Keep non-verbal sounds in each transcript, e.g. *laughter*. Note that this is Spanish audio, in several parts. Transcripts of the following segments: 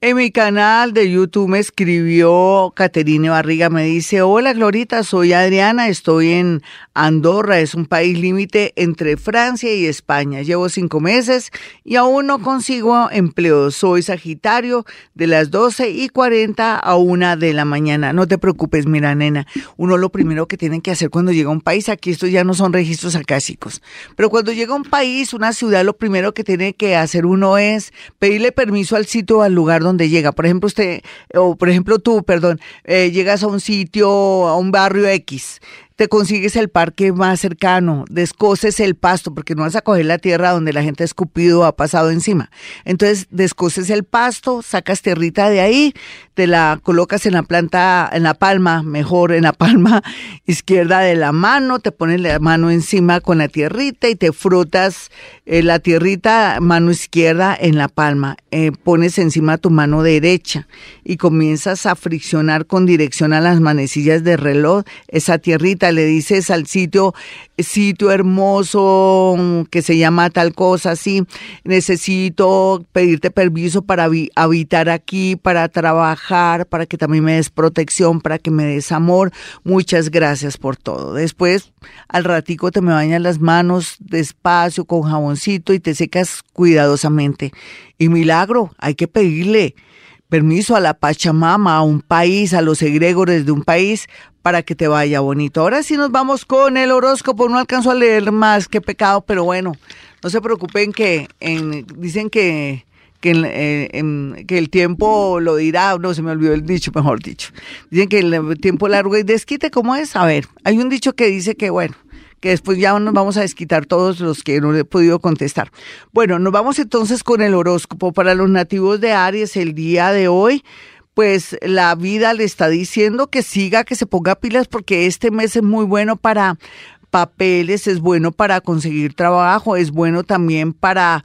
En mi canal de YouTube me escribió Caterine Barriga, me dice, hola Glorita, soy Adriana, estoy en Andorra, es un país límite entre Francia y España. Llevo cinco meses y aún no consigo empleo. Soy Sagitario de las 12 y 40 a una de la mañana. No te preocupes, mira nena, uno lo primero que tienen que hacer cuando llega a un país, aquí estos ya no son registros acásicos, pero cuando llega a un país, una ciudad, lo primero que tiene que hacer uno es pedirle permiso al sitio o al lugar donde llega. Por ejemplo, usted, o por ejemplo tú, perdón, eh, llegas a un sitio, a un barrio X te consigues el parque más cercano, descoces el pasto, porque no vas a coger la tierra donde la gente ha escupido o ha pasado encima. Entonces, descoces el pasto, sacas tierrita de ahí, te la colocas en la planta, en la palma, mejor en la palma *laughs* izquierda de la mano, te pones la mano encima con la tierrita y te frotas eh, la tierrita, mano izquierda en la palma. Eh, pones encima tu mano derecha y comienzas a friccionar con dirección a las manecillas de reloj esa tierrita le dices al sitio, sitio hermoso que se llama tal cosa, así, necesito pedirte permiso para habitar aquí, para trabajar, para que también me des protección, para que me des amor. Muchas gracias por todo. Después, al ratico te me bañas las manos despacio con jaboncito y te secas cuidadosamente. Y milagro, hay que pedirle permiso a la Pachamama, a un país, a los egregores de un país, para que te vaya bonito. Ahora sí nos vamos con el horóscopo. No alcanzo a leer más, qué pecado, pero bueno, no se preocupen que en, dicen que que, eh, que el tiempo lo dirá, no se me olvidó el dicho, mejor dicho. Dicen que el tiempo largo y desquite, ¿cómo es? A ver, hay un dicho que dice que, bueno, que después ya nos vamos a desquitar todos los que no he podido contestar. Bueno, nos vamos entonces con el horóscopo para los nativos de Aries el día de hoy pues la vida le está diciendo que siga, que se ponga pilas porque este mes es muy bueno para papeles, es bueno para conseguir trabajo, es bueno también para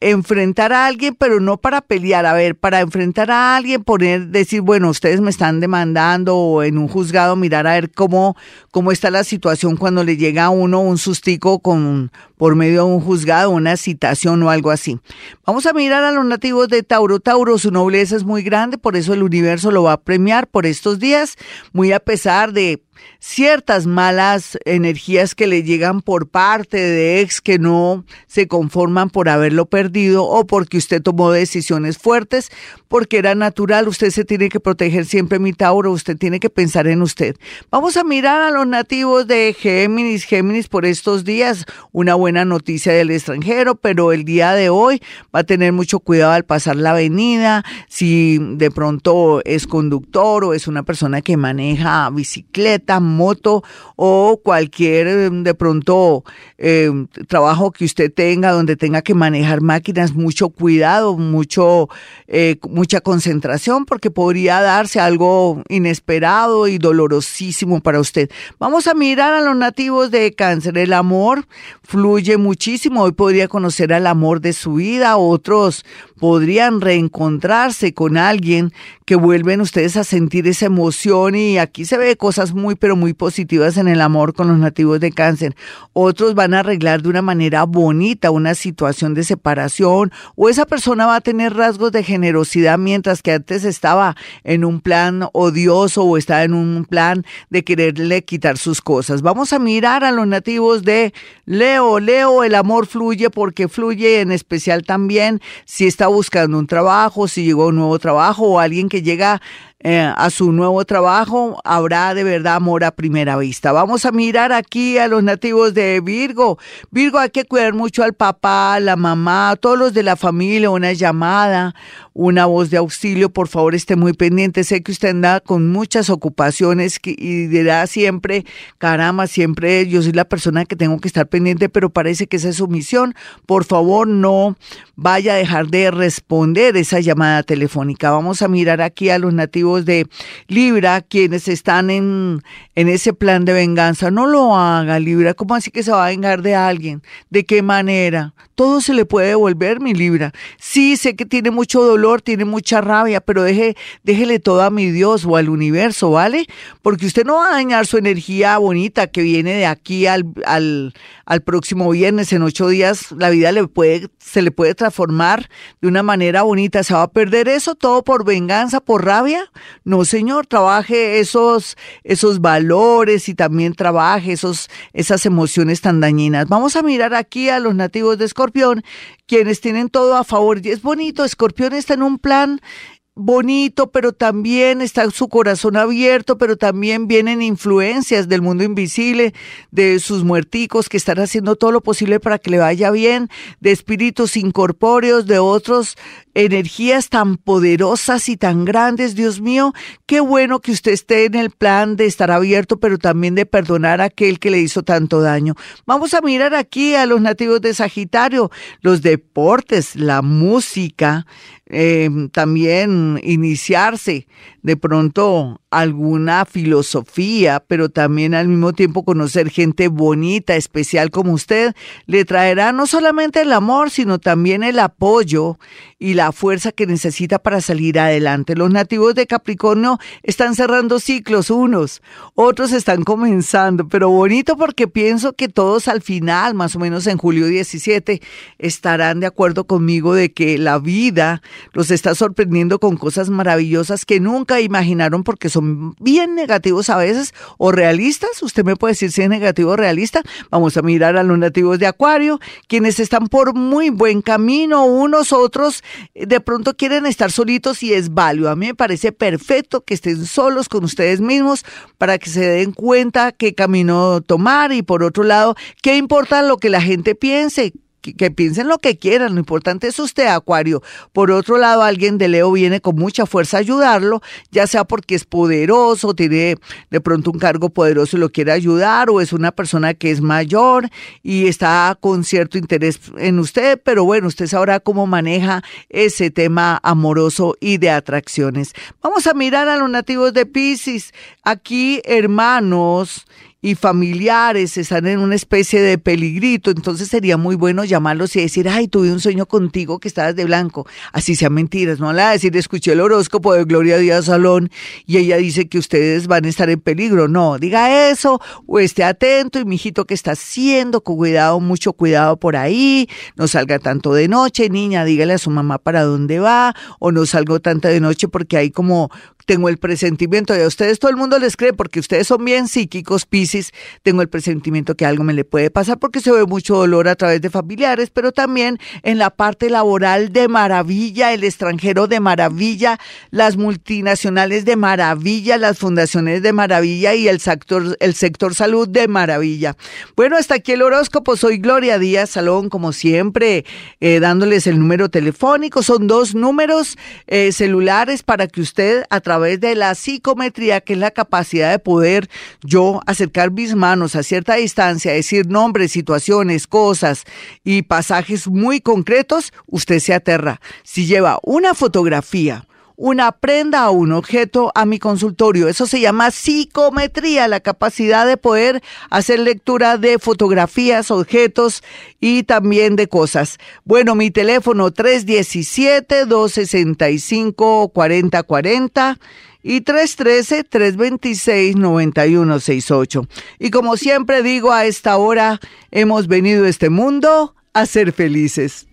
enfrentar a alguien, pero no para pelear, a ver, para enfrentar a alguien, poner, decir, bueno, ustedes me están demandando o en un juzgado mirar a ver cómo, cómo está la situación cuando le llega a uno un sustico con, por medio de un juzgado, una citación o algo así. Vamos a mirar a los nativos de Tauro. Tauro, su nobleza es muy grande, por eso el universo lo va a premiar por estos días, muy a pesar de ciertas malas energías que le llegan por parte de ex que no se conforman por haberlo perdido o porque usted tomó decisiones fuertes, porque era natural, usted se tiene que proteger siempre, mi Tauro, usted tiene que pensar en usted. Vamos a mirar a los nativos de Géminis, Géminis por estos días, una buena noticia del extranjero, pero el día de hoy va a tener mucho cuidado al pasar la avenida, si de pronto es conductor o es una persona que maneja bicicleta, moto o cualquier de pronto em, trabajo que usted tenga donde tenga que manejar máquinas, mucho cuidado, mucho, eh, mucha concentración porque podría darse algo inesperado y dolorosísimo para usted. Vamos a mirar a los nativos de cáncer. El amor fluye muchísimo. Hoy podría conocer al amor de su vida. Otros podrían reencontrarse con alguien que vuelven ustedes a sentir esa emoción y aquí se ve cosas muy pero muy positivas en el amor con los nativos de cáncer. Otros van a arreglar de una manera bonita una situación de separación o esa persona va a tener rasgos de generosidad mientras que antes estaba en un plan odioso o estaba en un plan de quererle quitar sus cosas. Vamos a mirar a los nativos de Leo. Leo, el amor fluye porque fluye en especial también si está buscando un trabajo, si llegó un nuevo trabajo o alguien que llega eh, a su nuevo trabajo, habrá de verdad amor a primera vista. Vamos a mirar aquí a los nativos de Virgo. Virgo, hay que cuidar mucho al papá, la mamá, a todos los de la familia, una llamada, una voz de auxilio, por favor esté muy pendiente. Sé que usted anda con muchas ocupaciones y dirá siempre, caramba, siempre yo soy la persona que tengo que estar pendiente, pero parece que esa es su misión. Por favor, no vaya a dejar de responder esa llamada telefónica. Vamos a mirar aquí a los nativos de Libra, quienes están en, en ese plan de venganza. No lo haga, Libra. ¿Cómo así que se va a vengar de alguien? ¿De qué manera? todo se le puede devolver, mi Libra. Sí, sé que tiene mucho dolor, tiene mucha rabia, pero deje, déjele todo a mi Dios o al universo, ¿vale? Porque usted no va a dañar su energía bonita que viene de aquí al, al, al próximo viernes, en ocho días, la vida le puede, se le puede transformar de una manera bonita. ¿Se va a perder eso todo por venganza, por rabia? No, señor, trabaje esos, esos valores y también trabaje esos, esas emociones tan dañinas. Vamos a mirar aquí a los nativos de Escorpión, quienes tienen todo a favor. Y es bonito, Escorpión está en un plan bonito, pero también está su corazón abierto, pero también vienen influencias del mundo invisible, de sus muerticos que están haciendo todo lo posible para que le vaya bien, de espíritus incorpóreos, de otros energías tan poderosas y tan grandes, Dios mío, qué bueno que usted esté en el plan de estar abierto, pero también de perdonar a aquel que le hizo tanto daño. Vamos a mirar aquí a los nativos de Sagitario, los deportes, la música, eh, también iniciarse de pronto alguna filosofía, pero también al mismo tiempo conocer gente bonita, especial como usted, le traerá no solamente el amor, sino también el apoyo y la fuerza que necesita para salir adelante. Los nativos de Capricornio están cerrando ciclos unos, otros están comenzando, pero bonito porque pienso que todos al final, más o menos en julio 17, estarán de acuerdo conmigo de que la vida los está sorprendiendo con cosas maravillosas que nunca imaginaron porque son bien negativos a veces o realistas. Usted me puede decir si es negativo o realista. Vamos a mirar a los nativos de Acuario, quienes están por muy buen camino, unos otros de pronto quieren estar solitos y es válido. A mí me parece perfecto que estén solos con ustedes mismos para que se den cuenta qué camino tomar y por otro lado, qué importa lo que la gente piense, que, piensen lo que quieran, lo importante es usted, Acuario. Por otro lado, alguien de Leo viene con mucha fuerza a ayudarlo, ya sea porque es poderoso, tiene de pronto un cargo poderoso y lo quiere ayudar, o es una persona que es mayor y está con cierto interés en usted, pero bueno, usted sabrá cómo maneja ese tema amoroso y de atracciones. Vamos a mirar a los nativos de Pisces. Aquí, hermanos, y familiares están en una especie de peligrito, entonces sería muy bueno llamarlos y decir, ay, tuve un sueño contigo que estabas de blanco, así sean mentiras, no la decir, escuché el horóscopo de Gloria Díaz Salón y ella dice que ustedes van a estar en peligro, no, diga eso o esté atento y mijito, ¿qué está haciendo? Cuidado, mucho cuidado por ahí, no salga tanto de noche, niña, dígale a su mamá para dónde va o no salgo tanto de noche porque hay como tengo el presentimiento, y a ustedes todo el mundo les cree porque ustedes son bien psíquicos, Piscis, tengo el presentimiento que algo me le puede pasar porque se ve mucho dolor a través de familiares, pero también en la parte laboral de maravilla, el extranjero de maravilla, las multinacionales de maravilla, las fundaciones de maravilla y el sector, el sector salud de maravilla. Bueno, hasta aquí el horóscopo, soy Gloria Díaz Salón, como siempre, eh, dándoles el número telefónico, son dos números eh, celulares para que usted a través través de la psicometría, que es la capacidad de poder yo acercar mis manos a cierta distancia, decir nombres, situaciones, cosas y pasajes muy concretos, usted se aterra. Si lleva una fotografía, una prenda o un objeto a mi consultorio. Eso se llama psicometría, la capacidad de poder hacer lectura de fotografías, objetos y también de cosas. Bueno, mi teléfono 317-265-4040 y 313-326-9168. Y como siempre digo, a esta hora hemos venido a este mundo a ser felices.